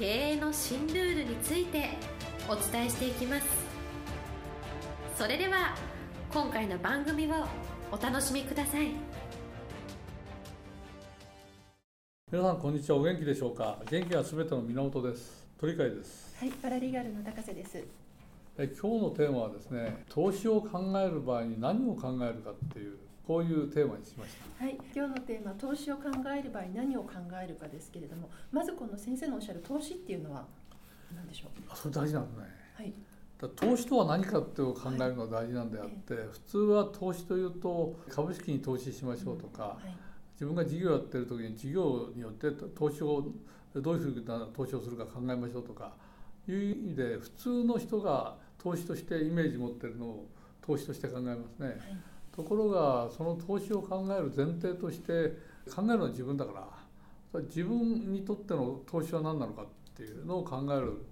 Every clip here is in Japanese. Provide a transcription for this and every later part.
経営の新ルールについてお伝えしていきます。それでは今回の番組をお楽しみください。皆さんこんにちは。お元気でしょうか？元気はすべての源です。鳥飼です。はいパラリーガルの高瀬です。え今日のテーマはですね投資を考える場合に何を考えるかっていうこういうテーマにしました。はい。今日のテーマ投資を考える場合何を考えるかですけれどもまずこの先生のおっしゃる投資っていうのは何でしょう？あそれ大事なんですね。はい。だ投資とは何かっていうのを考えるのが大事なんであって、普通は投資というと株式に投資しましょうとか、はい。自分が事業やってる時に事業によって投資をどういうふうな投資をするか考えましょうとかいう意味で普通の人が投資としてイメージ持ってるのを投資として考えますね。ところがその投資を考える前提として考えるのは自分だから自分にとっての投資は何なのかっていうのを考える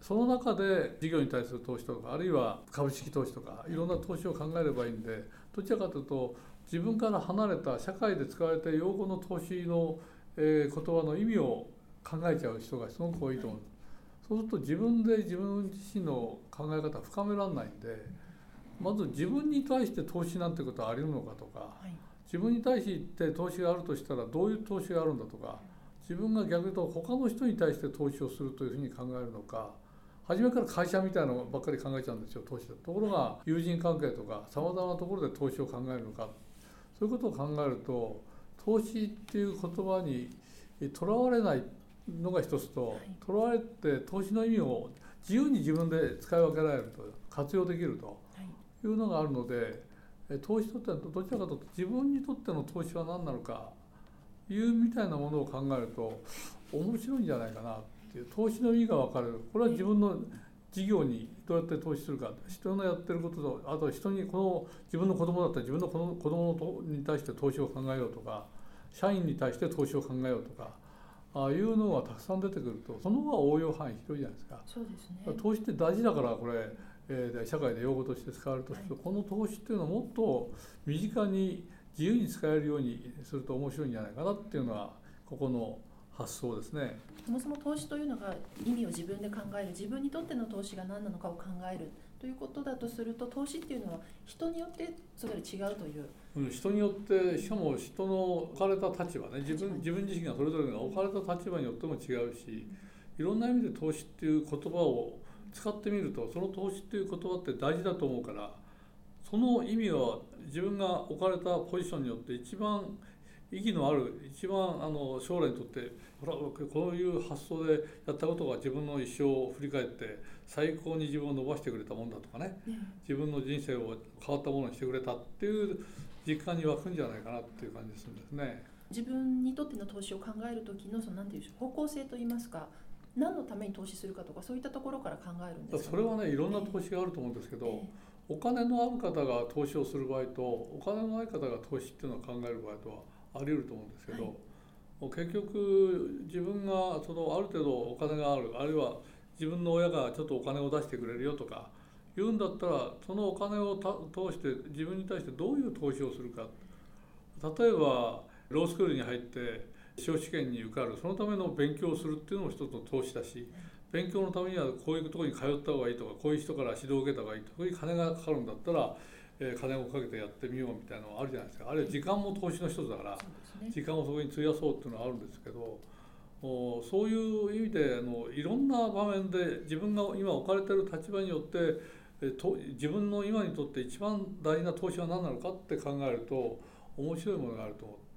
その中で事業に対する投資とかあるいは株式投資とかいろんな投資を考えればいいんでどちらかというと自分から離れた社会で使われて用語の投資の、え言葉の意味を考えちゃう人がすごく多いと思う。そうすると自分で自分自身の考え方を深められないんでまず自分に対して投資なんてことはあり得るのかとかはい。自分に対して投資があるとしたらどういう投資があるんだとか自分が逆に言うと他の人に対して投資をするというふうに考えるのか初めから会社みたいなのばっかり考えちゃうんですよ投資だとところが友人関係とかさまざまなところで投資を考えるのか。そういうことを考えると投資っていう言葉にとらわれないのが一つとはい。とらわれて投資の意味を自由に自分で使い分けられると活用できると。はいいうのがあるのでえ投資とってはどちらかというと自分にとっての投資は何なのかいうみたいなものを考えると面白いんじゃないかなっていう投資の意味が分かるこれは自分の事業にどうやって投資するか人のやってることとあとは人にこの自分の子供だったら自分の子供に対して投資を考えようとか社員に対して投資を考えようとかああいうのがたくさん出てくるとその方が応用範囲広いじゃないですか。そうですね投資って大事だからこれ、えーで社会で用語として使われるとすると、この投資っていうのはもっと身近に自由に使えるようにすると面白いんじゃないかなっていうのはここの発想ですね。そもそも投資というのが意味を自分で考える自分にとっての投資が何なのかを考えるということだとすると投資っていうのは人によってそれぞれ違うという。うん人によってしかも人の置かれた立場ね自分自分自身がそれぞれが置かれた立場によっても違うしいろんな意味で投資っていう言葉を使ってみるとその投資っていう言葉って大事だと思うからその意味は自分が置かれたポジションによって一番意義のある一番あの将来にとってほらこういう発想でやったことが自分の一生を振り返って最高に自分を伸ばしてくれたもんだとかね自分の人生を変わったものにしてくれたっていう実感に湧くんじゃないかなっていう感じがするんですね。自分にとっての投資を考える時のその何て言うんでしょう方向性といいますか何のために投資するかとかそういったところから考えるんですか、それはねいろんな投資があると思うんですけど、えお金のある方が投資をする場合とお金のない方が投資っていうのを考える場合とはあり得ると思うんですけど、はい。結局自分がそのある程度お金があるあるいは自分の親がちょっとお金を出してくれるよとか言うんだったらそのお金をた通して自分に対してどういう投資をするか。例えばロースクールに入って司法試験に受かるそのための勉強をするっていうのも一つの投資だし勉強のためにはこういうところに通った方がいいとかこういう人から指導を受けた方がいいとかそういう金がかかるんだったら、えー金をかけてやってみようみたいなのあるじゃないですか。あるいは時間も投資の一つだからね。時間をそこに費やそうっていうのはあるんですけどおそういう意味であのいろんな場面で自分が今置かれてる立場によってえと自分の今にとって一番大事な投資は何なのかって考えると面白いものがあると思って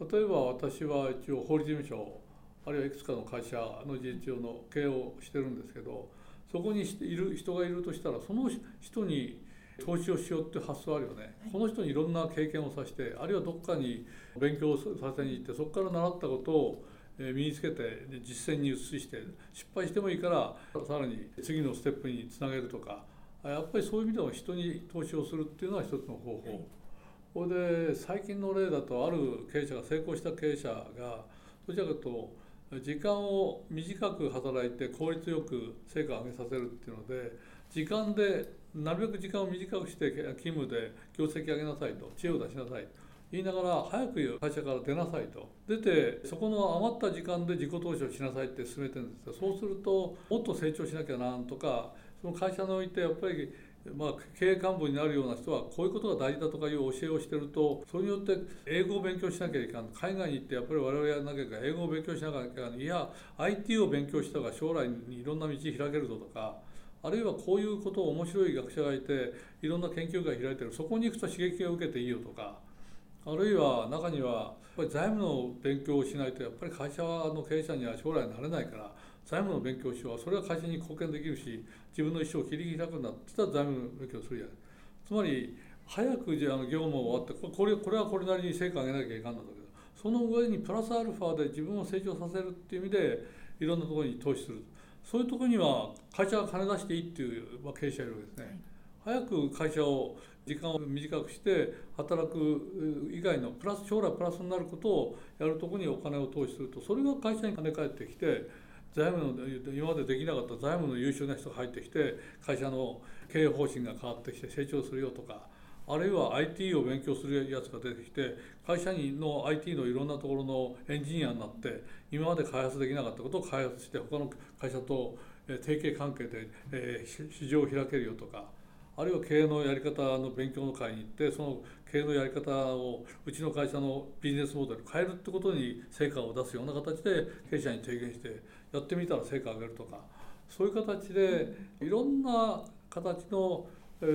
例えば私は一応法律事務所あるいはいくつかの会社の事実上の経営をしてるんですけどそこにいる人がいるとしたらその人に投資をしようっていう発想あるよね、はいこの人にいろんな経験をさせてあるいはどっかに勉強をさせに行ってそこから習ったことを、身につけて実践に移して失敗してもいいからさらに次のステップにつなげるとかやっぱりそういう意味では人に投資をするっていうのは一つの方法。これで最近の例だとある経営者が成功した経営者がどちらかというと時間を短く働いて効率よく成果を上げさせるっていうので時間でなるべく時間を短くして勤務で業績上げなさいと知恵を出しなさいと言いながら早く会社から出なさいと出てそこの余った時間で自己投資をしなさいって進めてるんですがそうするともっと成長しなきゃなんとかその会社においてやっぱりまあ、経営幹部になるような人はこういうことが大事だとかいう教えをしてるとそれによって英語を勉強しなきゃいけない海外に行ってやっぱり我々やらなきゃいけない英語を勉強しなきゃいけないいや IT を勉強した方が将来にいろんな道開けるぞとかあるいはこういうことを面白い学者がいていろんな研究会開いてる。そこに行くと刺激を受けていいよとかあるいは中にはやっぱり財務の勉強をしないとやっぱり会社の経営者には将来なれないから財務の勉強しよう。それは会社に貢献できるし自分の一生を切り開くんだって言ったら財務の勉強するじゃないつまり早くじゃあの業務を終わってこれこれはこれなりに成果を上げなきゃいかんだけどその上にプラスアルファで自分を成長させるっていう意味でいろんなところに投資する。そういうところには会社が金出していいっていう、まあ、経営者いるわけですね。早く会社を時間を短くして働く以外のプラス将来プラスになることをやるところにお金を投資するとそれが会社に金返ってきて財務の今までできなかった財務の優秀な人が入ってきて会社の経営方針が変わってきて成長するよとかあるいは IT を勉強するやつが出てきて会社の IT のいろんなところのエンジニアになって今まで開発できなかったことを開発して他の会社と提携関係で、市場を開けるよとかあるいは経営のやり方の勉強の会に行ってその経営のやり方をうちの会社のビジネスモデル変えるってことに成果を出すような形で経営者に提言してやってみたら成果上げるとかそういう形でいろんな形の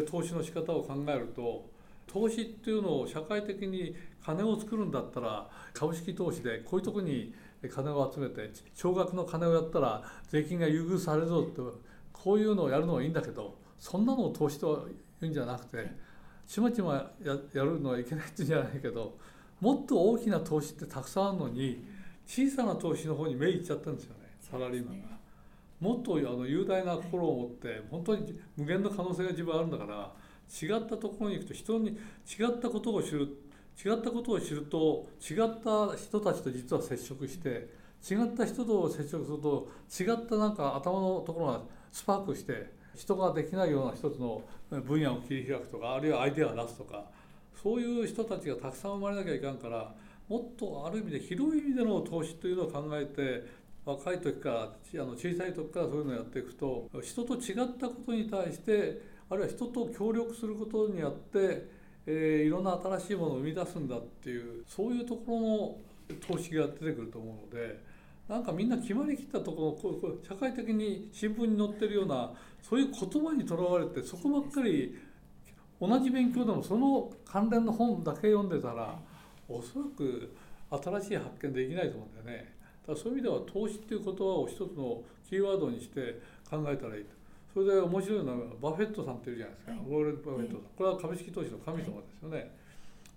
投資の仕方を考えると投資っていうのを社会的に金を作るんだったら株式投資でこういうとこに金を集めて少額の金をやったら税金が優遇されるぞってこういうのをやるのはいいんだけどそんなのを投資というんじゃなくてちまちまややるのはいけないって言うんじゃないけどもっと大きな投資ってたくさんあるのに小さな投資の方に目いっちゃったんですよね。サラリーマンが。もっとあの雄大な心を持って本当に無限の可能性が自分はあるんだから違ったところに行くと人に違ったことを知る違ったことを知ると違った人たちと実は接触して違った人と接触すると違ったなんか頭のところがスパークして人ができないような一つの分野を切り開くとかあるいはアイデアを出すとかそういう人たちがたくさん生まれなきゃいかんからもっとある意味で広い意味での投資というのを考えて若い時からあの小さい時からそういうのをやっていくと人と違ったことに対してあるいは人と協力することによって、えー、いろんな新しいものを生み出すんだっていうそういうところの投資が出てくると思うのでなんかみんな決まりきったところこう社会的に新聞に載ってるようなそういう言葉にとらわれてそこばっかり同じ勉強でもその関連の本だけ読んでたらおそらく新しい発見できないと思うんだよね。だそういう意味では投資っていう言葉を一つのキーワードにして考えたらいいと。それで面白いのはバフェットさんっていうじゃないですか、はい、ウォーレン・バフェットさん、これは株式投資の神様ですよね。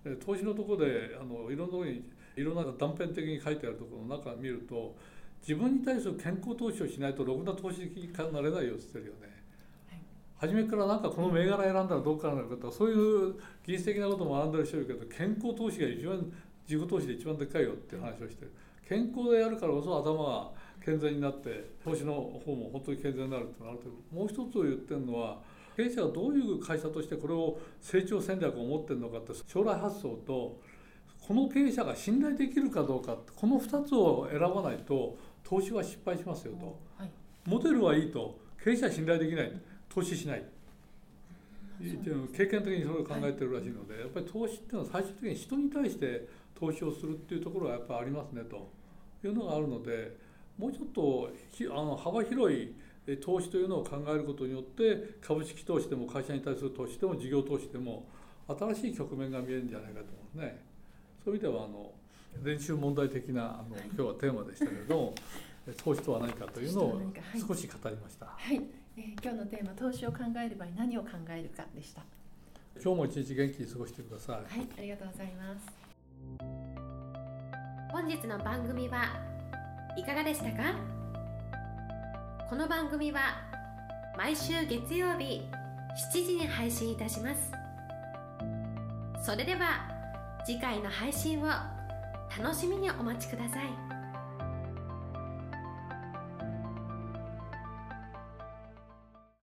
はい、投資のところであのいろんなところにいろんな断片的に書いてあるところの中を見ると自分に対する健康投資をしないとろくな投資になれないよって言ってるよね。初めからなんかこの銘柄選んだらどうかなるかとかそういう技術的なことも学んでる人いるけど健康投資が一番自己投資で一番でっかいよっていう話をしてる健康でやるからこそ頭が健全になって投資の方も本当に健全になるってのがあるけどもう一つ言ってるのは経営者がどういう会社としてこれを成長戦略を持ってるのかって将来発想とこの経営者が信頼できるかどうかこの2つを選ばないと投資は失敗しますよと、はい、モデルはいいと経営者は信頼できない投資しない経験的にそれを考えてるらしいので、やっぱり投資っていうのは最終的に人に対して投資をするっていうところがやっぱりありますねというのがあるのでもうちょっとあの幅広い投資というのを考えることによって株式投資でも会社に対する投資でも事業投資でも新しい局面が見えるんじゃないかと思うんですね。そういう意味ではあの練習問題的なあの今日はテーマでしたけれども投資とは何かというのを少し語りました。はい、はい、えー、今日のテーマ投資を考える場合何を考えるかでした。今日も一日元気に過ごしてください。はい、ありがとうございます。本日の番組はいかがでしたか？この番組は毎週月曜日7時に配信いたします。それでは次回の配信を楽しみにお待ちください。